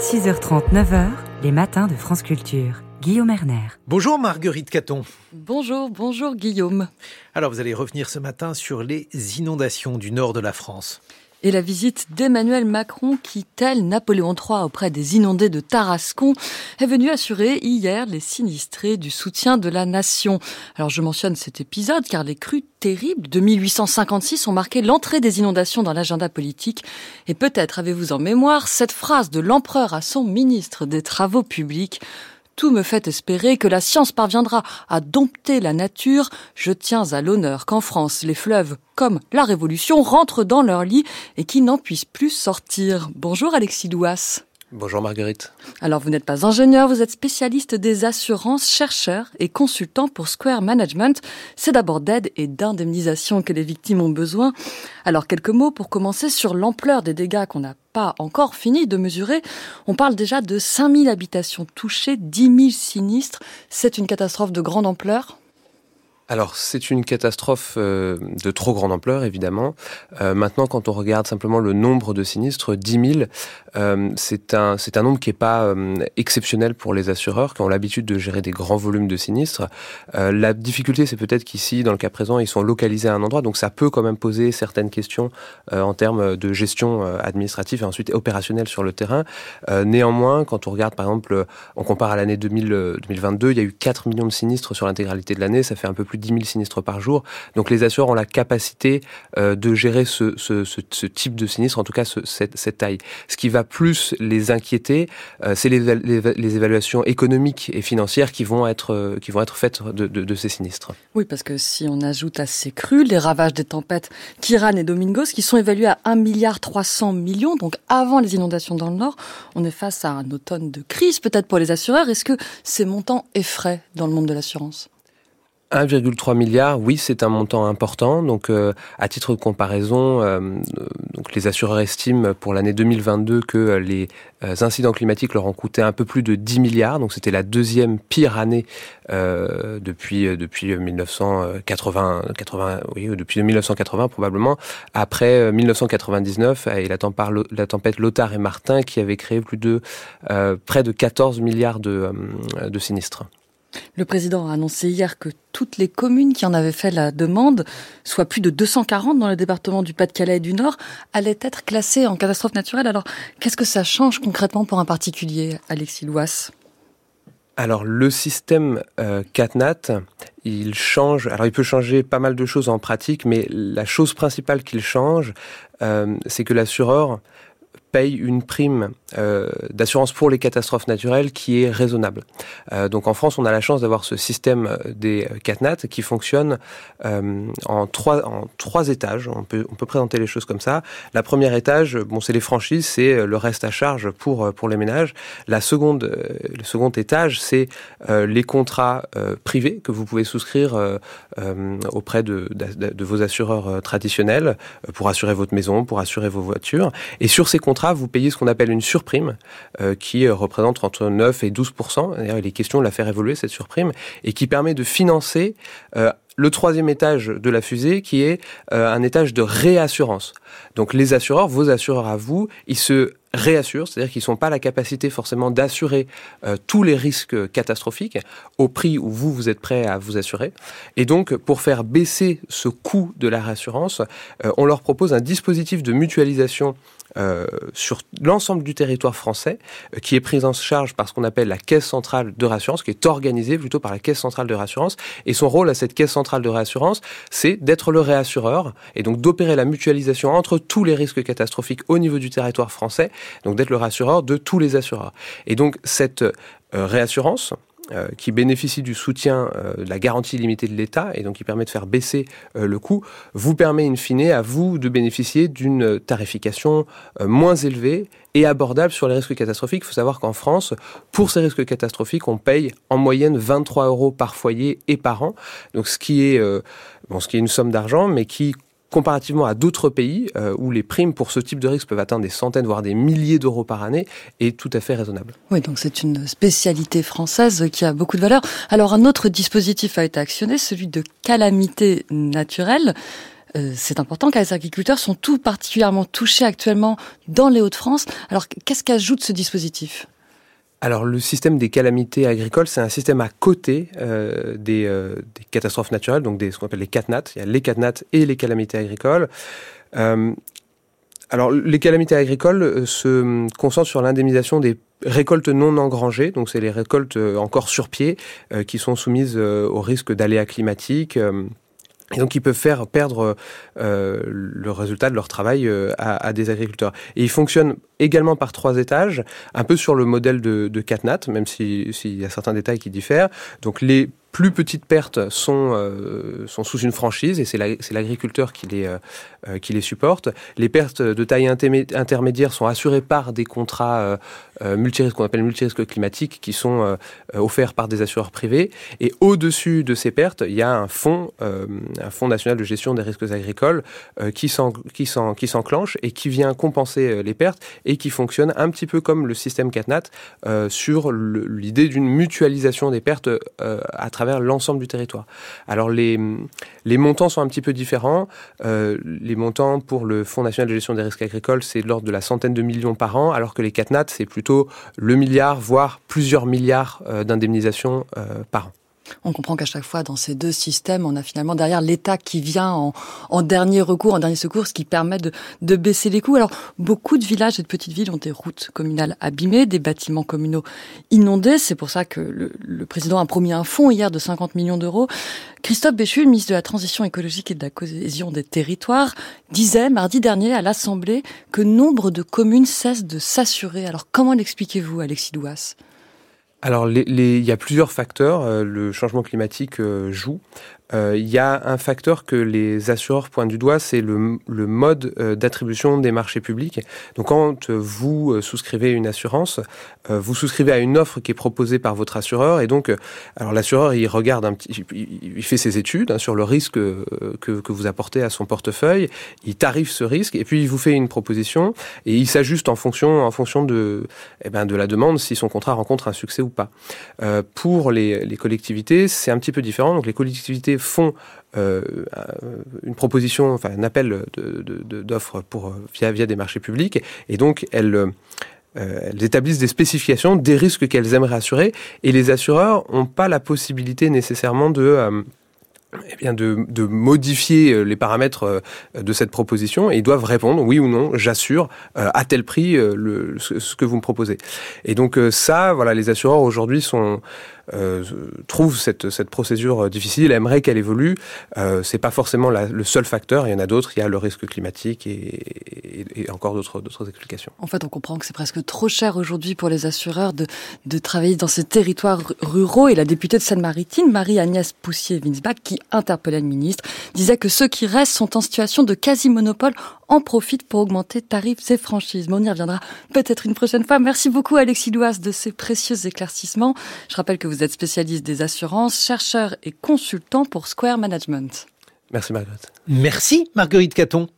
6h30, 9h, les matins de France Culture. Guillaume Erner. Bonjour Marguerite Caton. Bonjour, bonjour Guillaume. Alors vous allez revenir ce matin sur les inondations du nord de la France. Et la visite d'Emmanuel Macron, qui, tel Napoléon III auprès des inondés de Tarascon, est venue assurer hier les sinistrés du soutien de la nation. Alors je mentionne cet épisode car les crues terribles de 1856 ont marqué l'entrée des inondations dans l'agenda politique. Et peut-être avez-vous en mémoire cette phrase de l'empereur à son ministre des Travaux publics tout me fait espérer que la science parviendra à dompter la nature, je tiens à l'honneur qu'en France, les fleuves, comme la Révolution, rentrent dans leur lit et qu'ils n'en puissent plus sortir. Bonjour Alexis Douas. Bonjour Marguerite. Alors vous n'êtes pas ingénieur, vous êtes spécialiste des assurances, chercheur et consultant pour Square Management. C'est d'abord d'aide et d'indemnisation que les victimes ont besoin. Alors quelques mots pour commencer sur l'ampleur des dégâts qu'on n'a pas encore fini de mesurer. On parle déjà de 5000 habitations touchées, 10 000 sinistres. C'est une catastrophe de grande ampleur alors c'est une catastrophe euh, de trop grande ampleur évidemment. Euh, maintenant quand on regarde simplement le nombre de sinistres, 10 000, euh, c'est un c'est un nombre qui est pas exceptionnel pour les assureurs qui ont l'habitude de gérer des grands volumes de sinistres. la difficulté c'est peut-être qu'ici dans le cas présent ils sont localisés à un endroit donc ça peut quand même poser certaines questions en termes de gestion administrative et ensuite opérationnelle sur le terrain. néanmoins quand on regarde par exemple on compare à l'année 2022 il y a eu 4 millions de sinistres sur l'intégralité de l'année ça fait un peu plus 10 000 sinistres par jour. Donc les assureurs ont la capacité euh, de gérer ce, type de sinistre, en tout cas cette, taille. Ce qui va plus les inquiéter, euh, c'est les, évaluations économiques et financières qui vont être, euh, qui vont être faites de, ces sinistres. Oui, parce que si on ajoute à ces crues les ravages des tempêtes Kiran et Domingos, qui sont évalués à 1 milliard 300 millions, donc avant les inondations dans le Nord, on est face à un automne de crise peut-être pour les assureurs. Est-ce que ces montants effraient dans le monde de l'assurance? 1,3 milliard, oui, c'est un montant important. Donc, euh, à titre de comparaison, euh, donc les assureurs estiment pour l'année 2022 que euh, les incidents climatiques leur ont coûté un peu plus de 10 milliards. Donc, c'était la deuxième pire année depuis depuis 1980, 80, oui, depuis 1980 probablement. Après 1999 et la, tempête Lothar et Martin qui avait créé plus de près de 14 milliards de sinistres. Le président a annoncé hier que toutes les communes qui en avaient fait la demande, soit plus de 240 dans le département du Pas-de-Calais et du Nord, allaient être classées en catastrophe naturelle. Alors, qu'est-ce que ça change concrètement pour un particulier, Alexis Louas? Alors le système euh, CatNat, il change. Alors il peut changer pas mal de choses en pratique, mais la chose principale qu'il change, euh, c'est que l'assureur paye une prime euh, d'assurance pour les catastrophes naturelles qui est raisonnable. Euh, donc en France, on a la chance d'avoir ce système euh, des CatNat qui fonctionne en trois en trois étages. On peut on peut présenter les choses comme ça. La première étage, bon, c'est les franchises, c'est le reste à charge pour pour les ménages. La seconde le second étage, c'est les contrats privés que vous pouvez souscrire auprès de, de vos assureurs traditionnels pour assurer votre maison, pour assurer vos voitures. Et sur ces contrats vous payez ce qu'on appelle une surprime, euh, qui euh, représente entre 9 et 12 D'ailleurs, il est question de la faire évoluer, cette surprime, et qui permet de financer euh, le troisième étage de la fusée, qui est un étage de réassurance. Donc les assureurs, vos assureurs à vous, ils se réassurent, c'est-à-dire qu'ils n'ont pas la capacité forcément d'assurer tous les risques catastrophiques au prix où vous, vous êtes prêt à vous assurer. Et donc, pour faire baisser ce coût de la réassurance, on leur propose un dispositif de mutualisation euh, sur l'ensemble du territoire français, euh, qui est pris en charge par ce qu'on appelle la caisse centrale de réassurance, qui est organisée plutôt par la caisse centrale de réassurance. Et son rôle à cette caisse centrale de réassurance, c'est d'être le réassureur et donc d'opérer la mutualisation entre tous les risques catastrophiques au niveau du territoire français, donc d'être le rassureur de tous les assureurs. Et donc cette euh, réassurance, euh, qui bénéficie du soutien euh, de la garantie limitée de l'État et donc qui permet de faire baisser euh, le coût, vous permet in fine à vous de bénéficier d'une tarification moins élevée et abordable sur les risques catastrophiques. Il faut savoir qu'en France, pour ces risques catastrophiques, on paye en moyenne 23 euros par foyer et par an. Donc ce qui est, bon, ce qui est une somme d'argent, mais qui comparativement à d'autres pays euh, où les primes pour ce type de risque peuvent atteindre des centaines, voire des milliers d'euros par année, est tout à fait raisonnable. Oui, donc c'est une spécialité française qui a beaucoup de valeur. Alors un autre dispositif a été actionné, celui de calamité naturelle. Euh, c'est important car les agriculteurs sont tout particulièrement touchés actuellement dans les Hauts-de-France. Alors qu'est-ce qu'ajoute ce dispositif? Alors le système des calamités agricoles, c'est un système à côté euh, des, euh, des, catastrophes naturelles, donc des, ce qu'on appelle les catnats. Il y a les catnats et les calamités agricoles. Euh, alors les calamités agricoles se concentrent sur l'indemnisation des récoltes non engrangées, donc c'est les récoltes encore sur pied qui sont soumises au risque d'aléas climatiques. Et donc ils peuvent faire perdre euh, le résultat de leur travail euh, à, à, des agriculteurs. Et ils fonctionnent également par trois étages, un peu sur le modèle de, de Catnat, même s'il si y a certains détails qui diffèrent. Donc les plus petites pertes sont, euh, sont sous une franchise et c'est l'agriculteur qui, les, euh, qui les supporte. Les pertes de taille intermédiaire sont assurées par des contrats euh, euh multirisques, qu'on appelle multirisques climatiques, qui sont offerts par des assureurs privés. Et au-dessus de ces pertes, il y a un fonds, un fonds national de gestion des risques agricoles qui s'enclenche et qui vient compenser les pertes et qui fonctionne un petit peu comme le système CatNat sur l'idée d'une mutualisation des pertes à travers l'ensemble du territoire. Alors les, les montants sont un petit peu différents. Euh, les montants pour le Fonds national de gestion des risques agricoles, c'est de l'ordre de la centaine de millions par an, alors que les CatNat, c'est plutôt le milliard, voire plusieurs milliards euh, d'indemnisation euh, par an. On comprend qu'à chaque fois, dans ces deux systèmes, on a finalement derrière l'État qui vient en, en, dernier recours, en dernier secours, ce qui permet de, de, baisser les coûts. Alors, beaucoup de villages et de petites villes ont des routes communales abîmées, des bâtiments communaux inondés. C'est pour ça que le, le, président a promis un fonds hier de 50 millions d'euros. Christophe Béchu, le ministre de la Transition écologique et de la cohésion des territoires, disait mardi dernier à l'Assemblée que nombre de communes cessent de s'assurer. Alors, comment l'expliquez-vous, Alexis Douas? Alors, les, il y a plusieurs facteurs. Euh, le changement climatique euh, joue. Euh, il y a un facteur que les assureurs pointent du doigt, c'est le, le, mode euh, d'attribution des marchés publics. Donc quand vous euh, souscrivez une assurance, vous souscrivez à une offre qui est proposée par votre assureur, et donc, alors l'assureur il regarde un petit, il fait ses études hein, sur le risque que, que vous apportez à son portefeuille, il tarife ce risque, et puis il vous fait une proposition, et il s'ajuste en fonction, en fonction de, eh ben, de la demande, si son contrat rencontre un succès ou pas. pour les, les collectivités, c'est un petit peu différent. Donc les collectivités font euh, une proposition, enfin un appel d'offres pour via, via des marchés publics, et donc elles, euh, elles établissent des spécifications des risques qu'elles aimeraient assurer, et les assureurs n'ont pas la possibilité nécessairement de euh, eh bien de, modifier euh, les paramètres euh, de cette proposition. Et ils doivent répondre oui ou non, j'assure euh, à tel prix ce, que vous me proposez. Et donc ça, voilà, les assureurs aujourd'hui sont euh, trouvent cette, cette procédure difficile, aimeraient qu'elle évolue. Euh, c'est pas forcément la, le seul facteur. Il y en a d'autres. Il y a le risque climatique et, et, et encore d'autres d'autres explications. En fait, on comprend que c'est presque trop cher aujourd'hui pour les assureurs de, de travailler dans ces territoires ruraux. Et la députée de Seine-Maritime, Marie-Agnès Poussier-Winsbach, qui interpellait le ministre, disait que ceux qui restent sont en situation de quasi-monopole en profitent pour augmenter tarifs et franchises. Mais on y reviendra peut-être une prochaine fois. Merci beaucoup Alexis Douas de ces précieux éclaircissements. Je rappelle que vous êtes spécialiste des assurances, chercheur et consultant pour Square Management. Merci Marguerite. Merci Marguerite Caton.